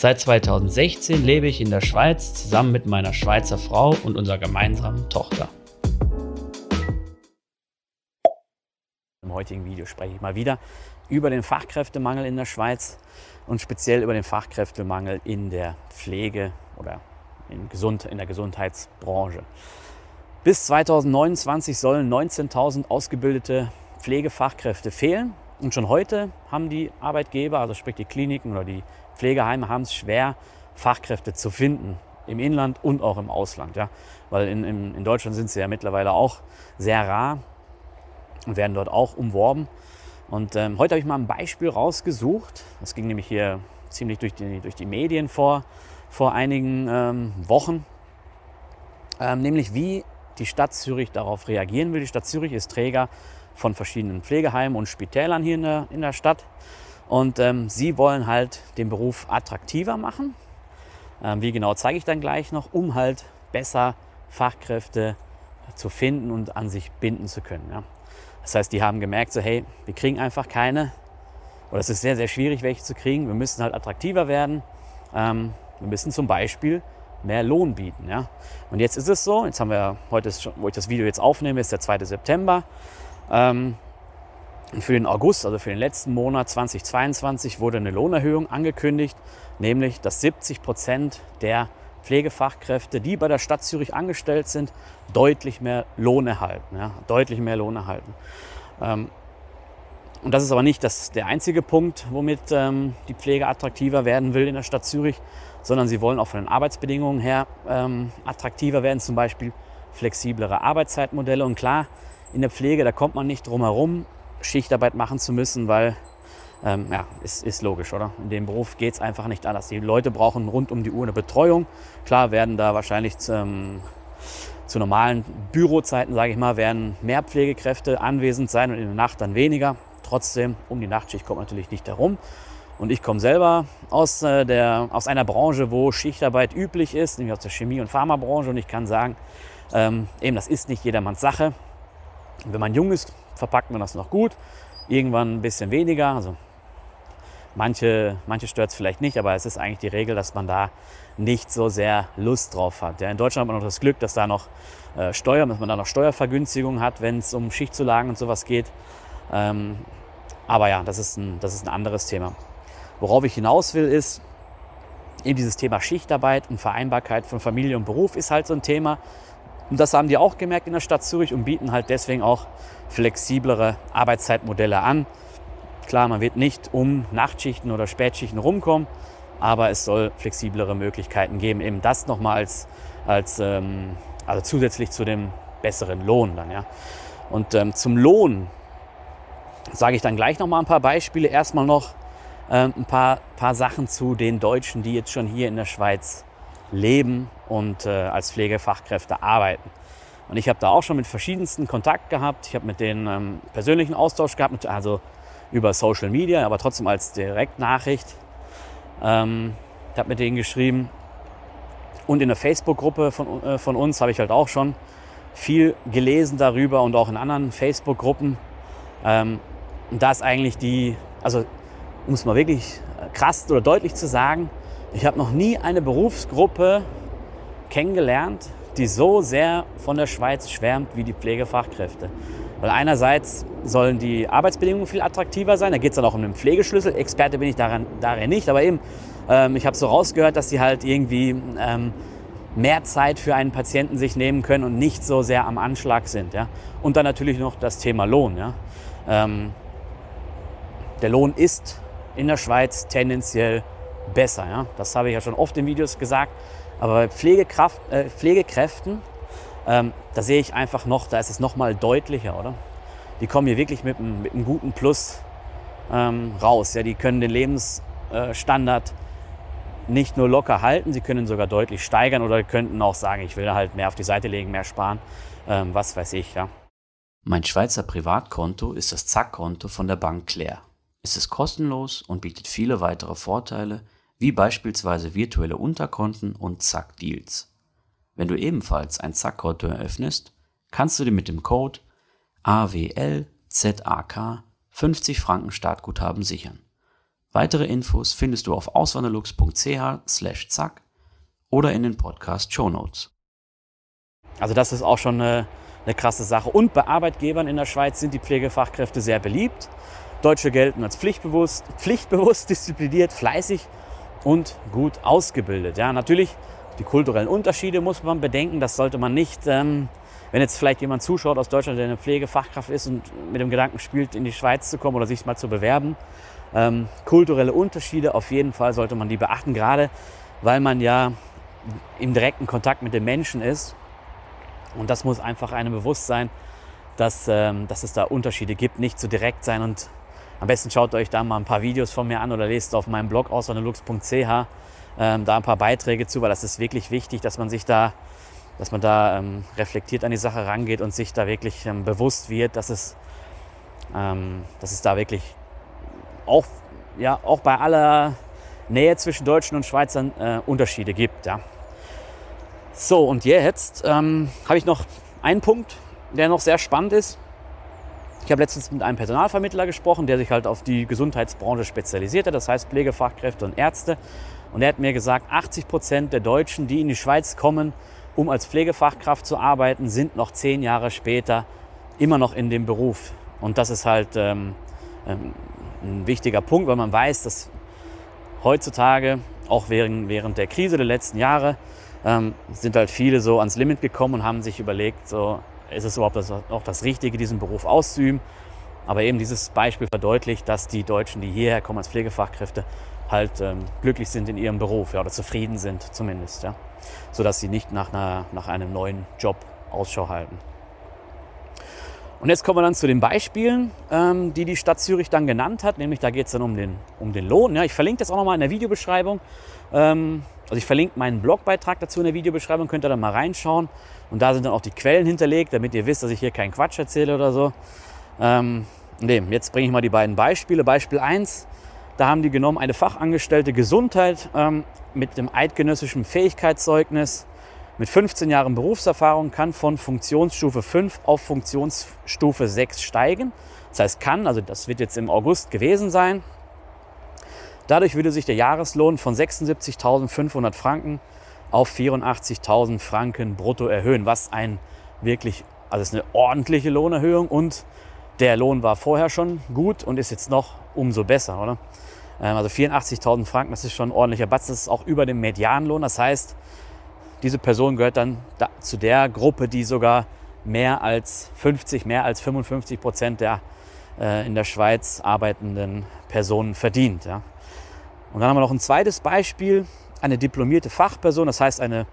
Seit 2016 lebe ich in der Schweiz zusammen mit meiner Schweizer Frau und unserer gemeinsamen Tochter. Im heutigen Video spreche ich mal wieder über den Fachkräftemangel in der Schweiz und speziell über den Fachkräftemangel in der Pflege oder in, Gesund in der Gesundheitsbranche. Bis 2029 sollen 19.000 ausgebildete Pflegefachkräfte fehlen. Und schon heute haben die Arbeitgeber, also sprich die Kliniken oder die Pflegeheime, haben es schwer, Fachkräfte zu finden. Im Inland und auch im Ausland. Ja? Weil in, in, in Deutschland sind sie ja mittlerweile auch sehr rar und werden dort auch umworben. Und ähm, heute habe ich mal ein Beispiel rausgesucht. Das ging nämlich hier ziemlich durch die, durch die Medien vor, vor einigen ähm, Wochen. Ähm, nämlich wie die Stadt Zürich darauf reagieren will. Die Stadt Zürich ist Träger von verschiedenen Pflegeheimen und Spitälern hier in der, in der Stadt. Und ähm, sie wollen halt den Beruf attraktiver machen. Ähm, wie genau zeige ich dann gleich noch, um halt besser Fachkräfte zu finden und an sich binden zu können. Ja. Das heißt, die haben gemerkt, so hey, wir kriegen einfach keine, oder es ist sehr, sehr schwierig, welche zu kriegen. Wir müssen halt attraktiver werden. Ähm, wir müssen zum Beispiel mehr Lohn bieten. Ja. Und jetzt ist es so, jetzt haben wir heute, wo ich das Video jetzt aufnehme, ist der 2. September. Ähm, für den August, also für den letzten Monat 2022, wurde eine Lohnerhöhung angekündigt, nämlich dass 70 Prozent der Pflegefachkräfte, die bei der Stadt Zürich angestellt sind, deutlich mehr Lohn erhalten. Ja, deutlich mehr Lohn erhalten. Ähm, und das ist aber nicht das, der einzige Punkt, womit ähm, die Pflege attraktiver werden will in der Stadt Zürich, sondern sie wollen auch von den Arbeitsbedingungen her ähm, attraktiver werden, zum Beispiel flexiblere Arbeitszeitmodelle. Und klar, in der Pflege, da kommt man nicht drum herum, Schichtarbeit machen zu müssen, weil, ähm, ja, ist, ist logisch, oder? In dem Beruf geht es einfach nicht anders. Die Leute brauchen rund um die Uhr eine Betreuung. Klar werden da wahrscheinlich ähm, zu normalen Bürozeiten, sage ich mal, werden mehr Pflegekräfte anwesend sein und in der Nacht dann weniger. Trotzdem, um die Nachtschicht kommt natürlich nicht herum. Und ich komme selber aus, äh, der, aus einer Branche, wo Schichtarbeit üblich ist, nämlich aus der Chemie- und Pharmabranche. Und ich kann sagen, ähm, eben das ist nicht jedermanns Sache. Wenn man jung ist, verpackt man das noch gut. Irgendwann ein bisschen weniger. Also manche, manche stört es vielleicht nicht, aber es ist eigentlich die Regel, dass man da nicht so sehr Lust drauf hat. Ja, in Deutschland hat man noch das Glück, dass da noch äh, Steuer, dass man da noch Steuervergünstigungen hat, wenn es um Schichtzulagen und sowas geht. Ähm, aber ja, das ist, ein, das ist ein anderes Thema. Worauf ich hinaus will, ist, eben dieses Thema Schichtarbeit und Vereinbarkeit von Familie und Beruf ist halt so ein Thema, und das haben die auch gemerkt in der Stadt Zürich und bieten halt deswegen auch flexiblere Arbeitszeitmodelle an. Klar, man wird nicht um Nachtschichten oder Spätschichten rumkommen, aber es soll flexiblere Möglichkeiten geben. Eben das nochmal als, als ähm, also zusätzlich zu dem besseren Lohn dann. Ja. Und ähm, zum Lohn sage ich dann gleich nochmal ein paar Beispiele. Erstmal noch ähm, ein paar, paar Sachen zu den Deutschen, die jetzt schon hier in der Schweiz leben und äh, als Pflegefachkräfte arbeiten. Und ich habe da auch schon mit verschiedensten Kontakt gehabt. Ich habe mit denen ähm, persönlichen Austausch gehabt, also über Social Media, aber trotzdem als Direktnachricht. Ähm, ich habe mit denen geschrieben. Und in der Facebook-Gruppe von, äh, von uns habe ich halt auch schon viel gelesen darüber und auch in anderen Facebook-Gruppen. Ähm, und da ist eigentlich die, also um es mal wirklich krass oder deutlich zu sagen, ich habe noch nie eine Berufsgruppe kennengelernt, die so sehr von der Schweiz schwärmt wie die Pflegefachkräfte. Weil einerseits sollen die Arbeitsbedingungen viel attraktiver sein, da geht es dann auch um den Pflegeschlüssel. Experte bin ich daran, darin nicht, aber eben, ähm, ich habe so rausgehört, dass sie halt irgendwie ähm, mehr Zeit für einen Patienten sich nehmen können und nicht so sehr am Anschlag sind. Ja? Und dann natürlich noch das Thema Lohn. Ja? Ähm, der Lohn ist in der Schweiz tendenziell besser. Ja? Das habe ich ja schon oft in Videos gesagt. Aber bei Pflegekraft, äh, Pflegekräften, ähm, da sehe ich einfach noch, da ist es noch mal deutlicher, oder? Die kommen hier wirklich mit einem, mit einem guten Plus ähm, raus. Ja? Die können den Lebensstandard nicht nur locker halten, sie können sogar deutlich steigern oder könnten auch sagen, ich will halt mehr auf die Seite legen, mehr sparen, ähm, was weiß ich. Ja. Mein Schweizer Privatkonto ist das Zack-Konto von der Bank Claire. Es ist kostenlos und bietet viele weitere Vorteile, wie beispielsweise virtuelle Unterkonten und Zack-Deals. Wenn du ebenfalls ein Zack-Konto eröffnest, kannst du dir mit dem Code AWLZAK 50 Franken Startguthaben sichern. Weitere Infos findest du auf auswanderlux.ch zack oder in den Podcast Show Notes. Also das ist auch schon eine, eine krasse Sache. Und bei Arbeitgebern in der Schweiz sind die Pflegefachkräfte sehr beliebt. Deutsche gelten als pflichtbewusst, pflichtbewusst, diszipliniert, fleißig und gut ausgebildet. Ja, natürlich die kulturellen Unterschiede muss man bedenken. Das sollte man nicht ähm, wenn jetzt vielleicht jemand zuschaut aus Deutschland, der eine Pflegefachkraft ist und mit dem Gedanken spielt, in die Schweiz zu kommen oder sich mal zu bewerben, ähm, kulturelle Unterschiede auf jeden Fall sollte man die beachten, gerade weil man ja im direkten Kontakt mit den Menschen ist. Und das muss einfach einem bewusst sein, dass, ähm, dass es da Unterschiede gibt, nicht zu direkt sein. Und am besten schaut euch da mal ein paar Videos von mir an oder lest auf meinem Blog auswanderlux.ch ähm, da ein paar Beiträge zu, weil das ist wirklich wichtig, dass man sich da dass man da ähm, reflektiert an die Sache rangeht und sich da wirklich ähm, bewusst wird, dass es, ähm, dass es da wirklich auch, ja, auch bei aller Nähe zwischen Deutschen und Schweizern äh, Unterschiede gibt. Ja. So, und jetzt ähm, habe ich noch einen Punkt, der noch sehr spannend ist. Ich habe letztens mit einem Personalvermittler gesprochen, der sich halt auf die Gesundheitsbranche spezialisiert hat, das heißt Pflegefachkräfte und Ärzte. Und er hat mir gesagt, 80 Prozent der Deutschen, die in die Schweiz kommen, um als Pflegefachkraft zu arbeiten, sind noch zehn Jahre später immer noch in dem Beruf. Und das ist halt ähm, ähm, ein wichtiger Punkt, weil man weiß, dass heutzutage, auch während, während der Krise der letzten Jahre, ähm, sind halt viele so ans Limit gekommen und haben sich überlegt, so, ist es überhaupt auch das Richtige, diesen Beruf auszuüben. Aber eben dieses Beispiel verdeutlicht, dass die Deutschen, die hierher kommen als Pflegefachkräfte, halt ähm, glücklich sind in ihrem Beruf ja, oder zufrieden sind zumindest. Ja sodass sie nicht nach, einer, nach einem neuen Job Ausschau halten. Und jetzt kommen wir dann zu den Beispielen, ähm, die die Stadt Zürich dann genannt hat. Nämlich da geht es dann um den, um den Lohn. Ja, ich verlinke das auch nochmal in der Videobeschreibung. Ähm, also ich verlinke meinen Blogbeitrag dazu in der Videobeschreibung, könnt ihr dann mal reinschauen. Und da sind dann auch die Quellen hinterlegt, damit ihr wisst, dass ich hier keinen Quatsch erzähle oder so. Ähm, nee, jetzt bringe ich mal die beiden Beispiele. Beispiel 1, da haben die genommen eine Fachangestellte Gesundheit ähm, mit dem eidgenössischen Fähigkeitszeugnis mit 15 Jahren Berufserfahrung kann von Funktionsstufe 5 auf Funktionsstufe 6 steigen. Das heißt kann, also das wird jetzt im August gewesen sein. Dadurch würde sich der Jahreslohn von 76.500 Franken auf 84.000 Franken brutto erhöhen, was ein wirklich, also ist eine ordentliche Lohnerhöhung und der Lohn war vorher schon gut und ist jetzt noch umso besser, oder? Ähm, also 84.000 Franken, das ist schon ein ordentlicher Batz. Das ist auch über dem Medianlohn. Das heißt, diese Person gehört dann zu der Gruppe, die sogar mehr als 50, mehr als 55 Prozent der äh, in der Schweiz arbeitenden Personen verdient. Ja. Und dann haben wir noch ein zweites Beispiel, eine diplomierte Fachperson, das heißt eine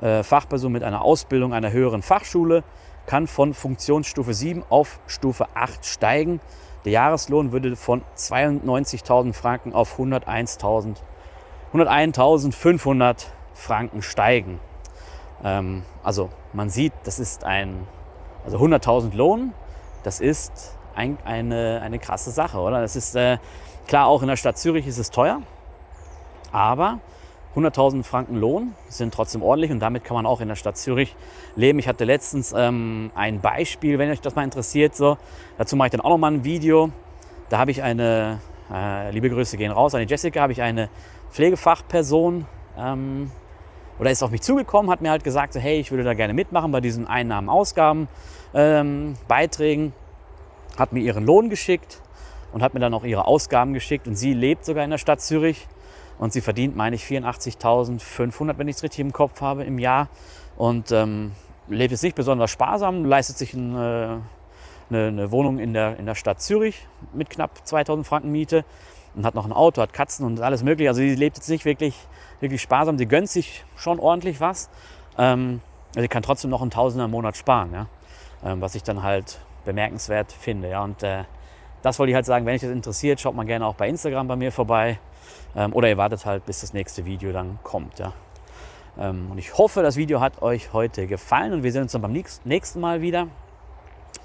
äh, Fachperson mit einer Ausbildung einer höheren Fachschule, kann von Funktionsstufe 7 auf Stufe 8 steigen. Der Jahreslohn würde von 92.000 Franken auf 101.500 101 Franken steigen. Ähm, also man sieht, das ist ein, also 100.000 Lohn, das ist ein, eine, eine krasse Sache, oder? Das ist äh, klar, auch in der Stadt Zürich ist es teuer, aber 100.000 Franken Lohn sind trotzdem ordentlich und damit kann man auch in der Stadt Zürich leben. Ich hatte letztens ähm, ein Beispiel, wenn euch das mal interessiert. So. Dazu mache ich dann auch noch mal ein Video. Da habe ich eine, äh, liebe Grüße gehen raus, an die Jessica, habe ich eine Pflegefachperson ähm, oder ist auf mich zugekommen, hat mir halt gesagt, so, hey, ich würde da gerne mitmachen bei diesen Einnahmen, Ausgaben, ähm, Beiträgen, hat mir ihren Lohn geschickt und hat mir dann auch ihre Ausgaben geschickt und sie lebt sogar in der Stadt Zürich und sie verdient, meine ich, 84.500, wenn ich es richtig im Kopf habe, im Jahr. Und ähm, lebt jetzt nicht besonders sparsam, leistet sich ein, äh, eine, eine, Wohnung in der, in der Stadt Zürich mit knapp 2000 Franken Miete und hat noch ein Auto, hat Katzen und alles mögliche. Also sie lebt jetzt nicht wirklich, wirklich sparsam. Sie gönnt sich schon ordentlich was. Ähm, sie kann trotzdem noch einen Tausender im Monat sparen, ja? Ähm, was ich dann halt bemerkenswert finde. Ja? Und äh, das wollte ich halt sagen, wenn euch das interessiert, schaut mal gerne auch bei Instagram bei mir vorbei. Ähm, oder ihr wartet halt, bis das nächste Video dann kommt. Ja. Ähm, und ich hoffe, das Video hat euch heute gefallen und wir sehen uns dann beim nächsten Mal wieder.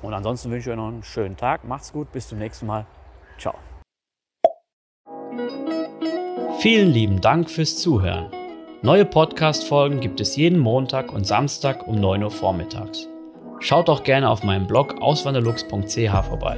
Und ansonsten wünsche ich euch noch einen schönen Tag. Macht's gut, bis zum nächsten Mal. Ciao. Vielen lieben Dank fürs Zuhören. Neue Podcast-Folgen gibt es jeden Montag und Samstag um 9 Uhr vormittags. Schaut auch gerne auf meinem Blog auswanderlux.ch vorbei.